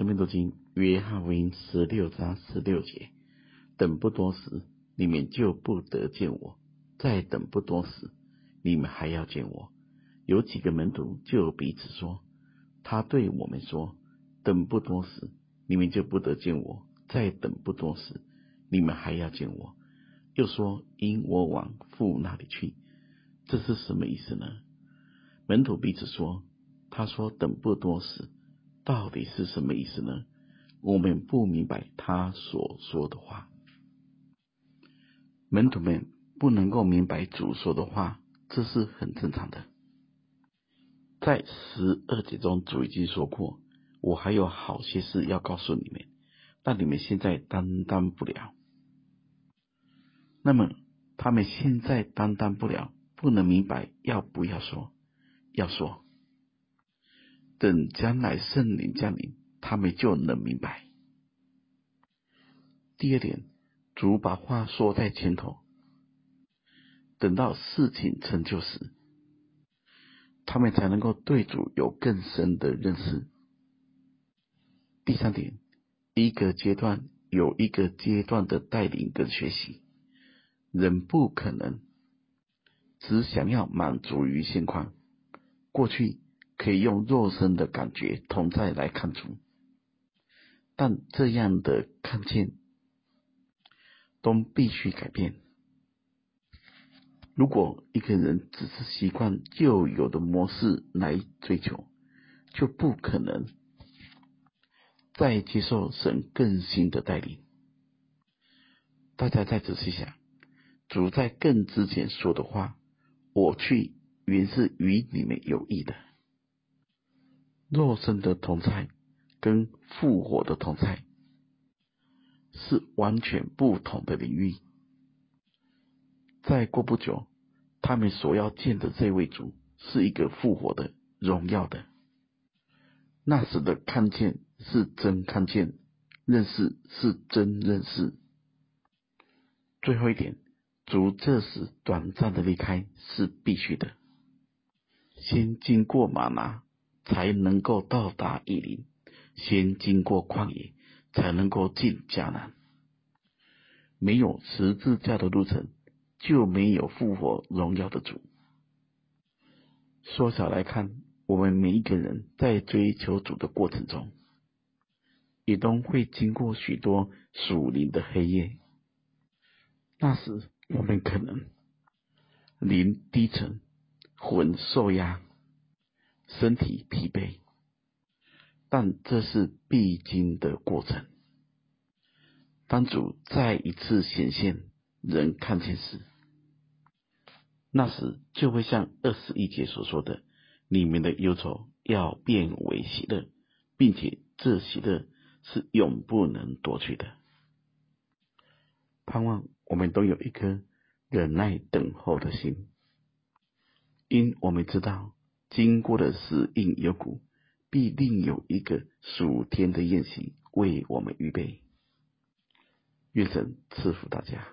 生命读经约翰福音十六章十六节：等不多时，你们就不得见我；再等不多时，你们还要见我。有几个门徒就彼此说：“他对我们说，等不多时，你们就不得见我；再等不多时，你们还要见我。”又说：“因我往父那里去。”这是什么意思呢？门徒彼此说：“他说等不多时，到底是什么意思呢？我们不明白他所说的话。”门徒们不能够明白主说的话，这是很正常的。在十二节中，主已经说过：“我还有好些事要告诉你们，但你们现在担当不了。”那么，他们现在担当不了。不能明白，要不要说？要说。等将来圣灵降临，他们就能明白。第二点，主把话说在前头，等到事情成就时，他们才能够对主有更深的认识。第三点，一个阶段有一个阶段的带领跟学习，人不可能。只想要满足于现况，过去可以用肉身的感觉同在来看出，但这样的看见都必须改变。如果一个人只是习惯旧有的模式来追求，就不可能再接受神更新的带领。大家再仔细想，主在更之前说的话。我去原是与你们有益的，肉身的同在跟复活的同在是完全不同的领域。再过不久，他们所要见的这位主是一个复活的、荣耀的。那时的看见是真看见，认识是真认识。最后一点。主这时短暂的离开是必须的，先经过吗哪，才能够到达以林；先经过旷野，才能够进迦南。没有十字架的路程，就没有复活荣耀的主。缩小来看，我们每一个人在追求主的过程中，也都会经过许多属灵的黑夜。那时，我们可能灵低沉，魂受压，身体疲惫，但这是必经的过程。当主再一次显现，人看见时，那时就会像二十一节所说的：“你们的忧愁要变为喜乐，并且这喜乐是永不能夺去的。”盼望。我们都有一颗忍耐等候的心，因我们知道，经过的是应有谷，必定有一个属天的宴席为我们预备。愿神赐福大家。